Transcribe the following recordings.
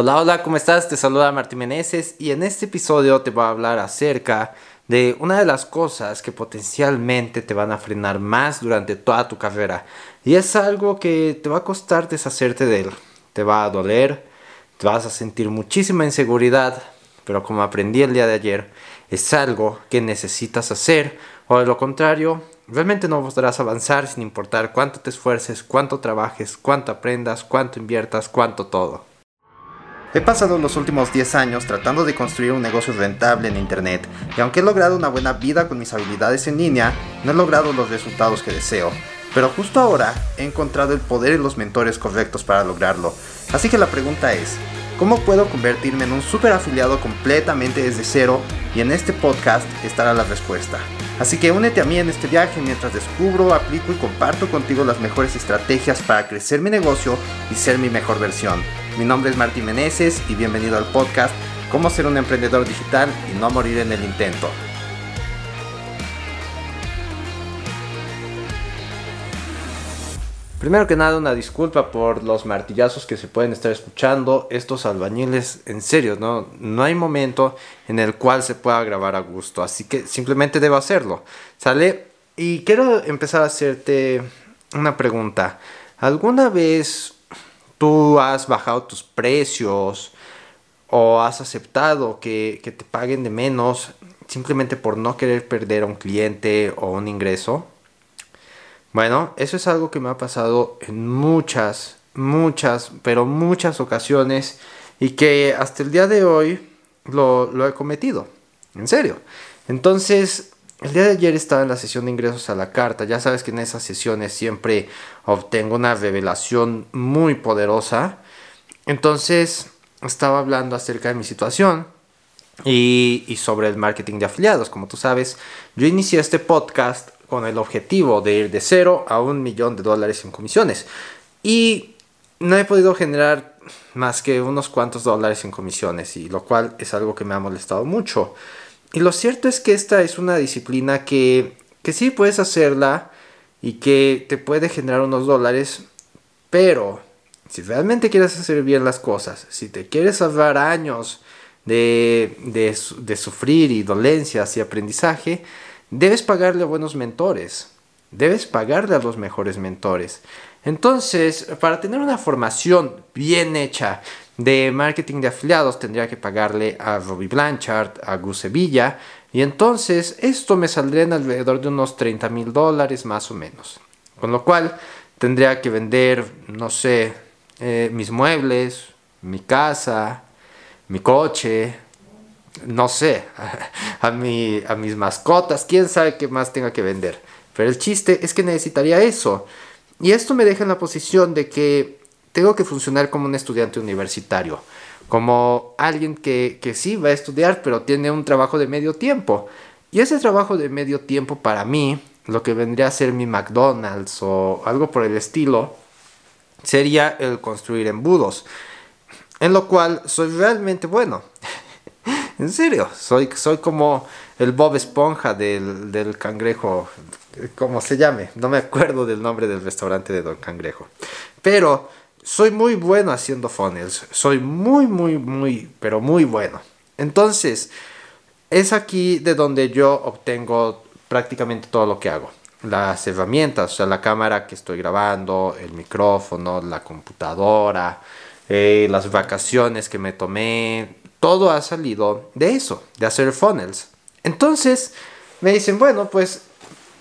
Hola, hola, ¿cómo estás? Te saluda Martín Meneses y en este episodio te voy a hablar acerca de una de las cosas que potencialmente te van a frenar más durante toda tu carrera. Y es algo que te va a costar deshacerte de él. Te va a doler, te vas a sentir muchísima inseguridad, pero como aprendí el día de ayer, es algo que necesitas hacer o de lo contrario, realmente no podrás avanzar sin importar cuánto te esfuerces, cuánto trabajes, cuánto aprendas, cuánto inviertas, cuánto todo. He pasado los últimos 10 años tratando de construir un negocio rentable en Internet y aunque he logrado una buena vida con mis habilidades en línea, no he logrado los resultados que deseo. Pero justo ahora he encontrado el poder y los mentores correctos para lograrlo. Así que la pregunta es, ¿cómo puedo convertirme en un super afiliado completamente desde cero? Y en este podcast estará la respuesta. Así que únete a mí en este viaje mientras descubro, aplico y comparto contigo las mejores estrategias para crecer mi negocio y ser mi mejor versión. Mi nombre es Martín Meneses y bienvenido al podcast Cómo ser un emprendedor digital y no morir en el intento. Primero que nada, una disculpa por los martillazos que se pueden estar escuchando. Estos albañiles, en serio, no, no hay momento en el cual se pueda grabar a gusto. Así que simplemente debo hacerlo. ¿Sale? Y quiero empezar a hacerte una pregunta. ¿Alguna vez tú has bajado tus precios o has aceptado que, te paguen de menos simplemente por no querer perder a un cliente o un ingreso. Bueno, eso es algo que me ha pasado en muchas, muchas, pero muchas ocasiones y que hasta el día de hoy lo, lo he cometido. En serio. Entonces, el día de ayer estaba en la sesión de ingresos a la carta. Ya sabes que en esas sesiones siempre obtengo una revelación muy poderosa. Entonces estaba hablando acerca de mi situación y, y, sobre el marketing de afiliados. Como tú sabes, yo inicié este podcast con el objetivo de ir de cero a un millón de dólares en comisiones. Y no he podido generar más que unos cuantos dólares en comisiones, y lo cual es algo que me ha molestado mucho. Y lo cierto es que esta es una disciplina que, que sí puedes hacerla y que te puede generar unos dólares, pero si realmente quieres hacer bien las cosas, si te quieres ahorrar años de, de, de sufrir y dolencias y aprendizaje, debes pagarle a buenos mentores, debes pagarle a los mejores mentores. Entonces, para tener una formación bien hecha de marketing de afiliados, tendría que pagarle a Robbie Blanchard, a Gus Sevilla, y entonces esto me saldría en alrededor de unos 30 mil dólares más o menos. Con lo cual, tendría que vender, no sé, eh, mis muebles, mi casa, mi coche, no sé, a, mi, a mis mascotas, quién sabe qué más tenga que vender. Pero el chiste es que necesitaría eso. Y esto me deja en la posición de que tengo que funcionar como un estudiante universitario, como alguien que, que sí va a estudiar, pero tiene un trabajo de medio tiempo. Y ese trabajo de medio tiempo para mí, lo que vendría a ser mi McDonald's o algo por el estilo, sería el construir embudos. En lo cual soy realmente bueno. En serio, soy, soy como el Bob Esponja del, del cangrejo, como se llame, no me acuerdo del nombre del restaurante de Don Cangrejo. Pero soy muy bueno haciendo funnels, soy muy, muy, muy, pero muy bueno. Entonces, es aquí de donde yo obtengo prácticamente todo lo que hago. Las herramientas, o sea, la cámara que estoy grabando, el micrófono, la computadora, eh, las vacaciones que me tomé, todo ha salido de eso, de hacer funnels. Entonces, me dicen, bueno, pues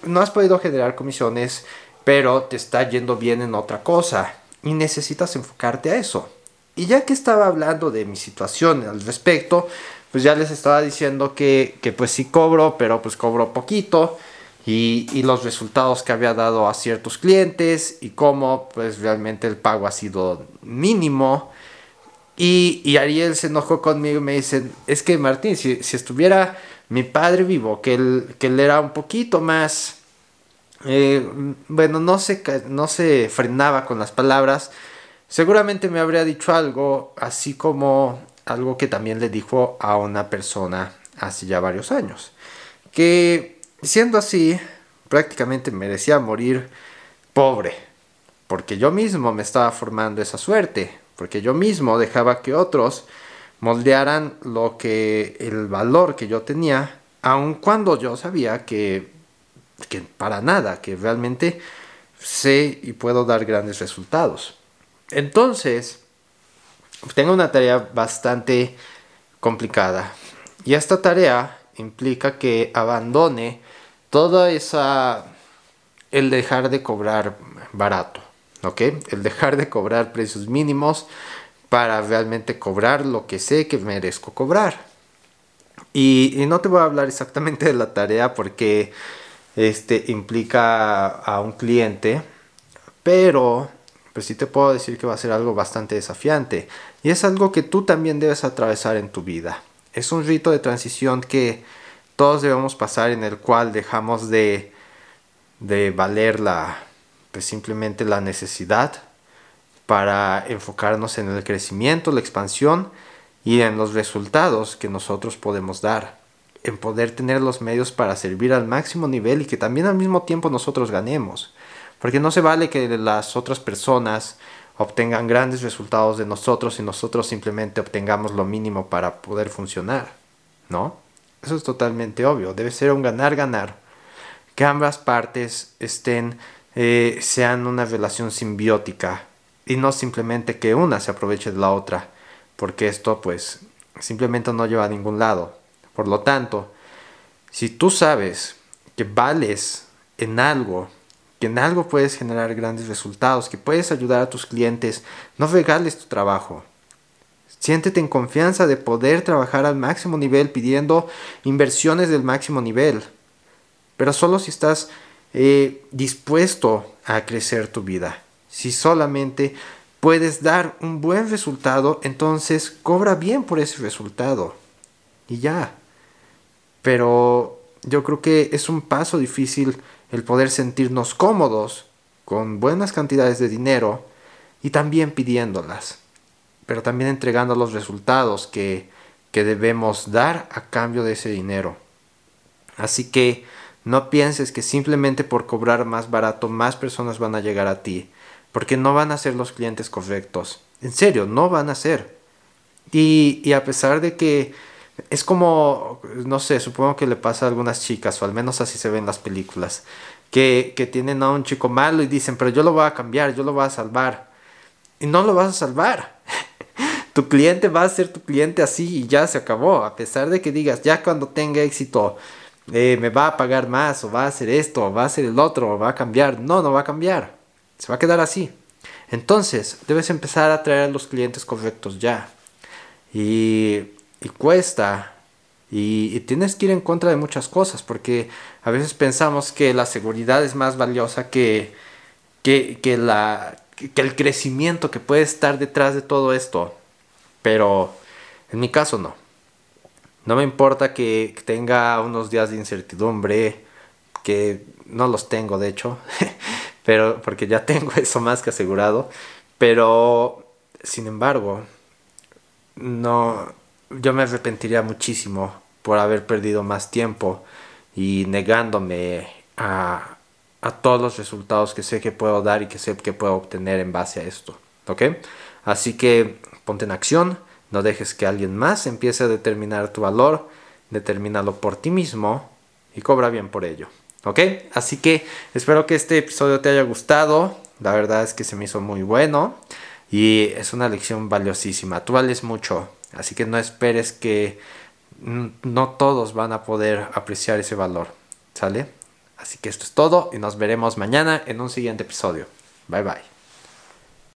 no has podido generar comisiones, pero te está yendo bien en otra cosa y necesitas enfocarte a eso. Y ya que estaba hablando de mi situación al respecto, pues ya les estaba diciendo que, que pues sí cobro, pero pues cobro poquito. Y, los resultados que había dado a ciertos clientes y cómo pues realmente el pago ha sido mínimo. Y, Ariel se enojó conmigo y me dice, es que Martín, si, si estuviera mi padre vivo, que él, que él era un poquito más eh, bueno, no se, no se frenaba con las palabras, seguramente me habría dicho algo así como algo que también le dijo a una persona hace ya varios años. Que siendo así, prácticamente merecía morir pobre, porque yo mismo me estaba formando esa suerte, porque yo mismo dejaba que otros moldearan lo que el valor que yo tenía, aun cuando yo sabía que, que para nada, que realmente sé y puedo dar grandes resultados. Entonces, tengo una tarea bastante complicada y esta tarea implica que abandone toda esa el dejar de cobrar barato, ¿ok? El dejar de cobrar precios mínimos para realmente cobrar lo que sé que merezco cobrar. Y, no te voy a hablar exactamente de la tarea porque este implica a un cliente, pero pues sí te puedo decir que va a ser algo bastante desafiante y es algo que tú también debes atravesar en tu vida. Es un rito de transición que todos debemos pasar en el cual dejamos de, de valer la, simplemente la necesidad para enfocarnos en el crecimiento, la expansión y en los resultados que nosotros podemos dar, en poder tener los medios para servir al máximo nivel y que también al mismo tiempo nosotros ganemos. Porque no se vale que las otras personas obtengan grandes resultados de nosotros y nosotros simplemente obtengamos lo mínimo para poder funcionar, ¿no? Eso es totalmente obvio, debe ser un ganar-ganar. Que ambas partes estén, eh, sean una relación simbiótica y no simplemente que una se aproveche de la otra, porque esto pues simplemente no lleva a ningún lado. Por lo tanto, si tú sabes que vales en algo, que en algo puedes generar grandes resultados, que puedes ayudar a tus clientes, no regales tu trabajo. Siéntete en confianza de poder trabajar al máximo nivel pidiendo inversiones del máximo nivel. Pero solo si estás eh, dispuesto a crecer tu vida. Si solamente puedes dar un buen resultado, entonces cobra bien por ese resultado. Y ya. Pero yo creo que es un paso difícil el poder sentirnos cómodos con buenas cantidades de dinero y también pidiéndolas pero también entregando los resultados que, que debemos dar a cambio de ese dinero. Así que no pienses que simplemente por cobrar más barato más personas van a llegar a ti, porque no van a ser los clientes correctos. En serio, no van a ser. Y, y a pesar de que es como, no sé, supongo que le pasa a algunas chicas, o al menos así se ven las películas, que, que tienen a un chico malo y dicen, pero yo lo voy a cambiar, yo lo voy a salvar. Y no lo vas a salvar tu cliente va a ser tu cliente así y ya se acabó. A pesar de que digas, ya cuando tenga éxito, eh, me va a pagar más, o va a hacer esto, o va a hacer el otro, o va a cambiar. No, no va a cambiar. Se va a quedar así. Entonces, debes empezar a traer a los clientes correctos ya. Y, y cuesta. Y, y, tienes que ir en contra de muchas cosas, porque a veces pensamos que la seguridad es más valiosa que, que, que la, que el crecimiento que puede estar detrás de todo esto. Pero en mi caso no. No me importa que tenga unos días de incertidumbre, que no los tengo de hecho, pero porque ya tengo eso más que asegurado. Pero, sin embargo, no, yo me arrepentiría muchísimo por haber perdido más tiempo y negándome a, a todos los resultados que sé que puedo dar y que sé que puedo obtener en base a esto. ¿Ok? Así que ponte en acción, no dejes que alguien más empiece a determinar tu valor, determínalo por ti mismo y cobra bien por ello. ¿Ok? Así que espero que este episodio te haya gustado. La verdad es que se me hizo muy bueno y es una lección valiosísima. Tú vales mucho, así que no esperes que no todos van a poder apreciar ese valor. ¿Sale? Así que esto es todo y nos veremos mañana en un siguiente episodio. Bye bye.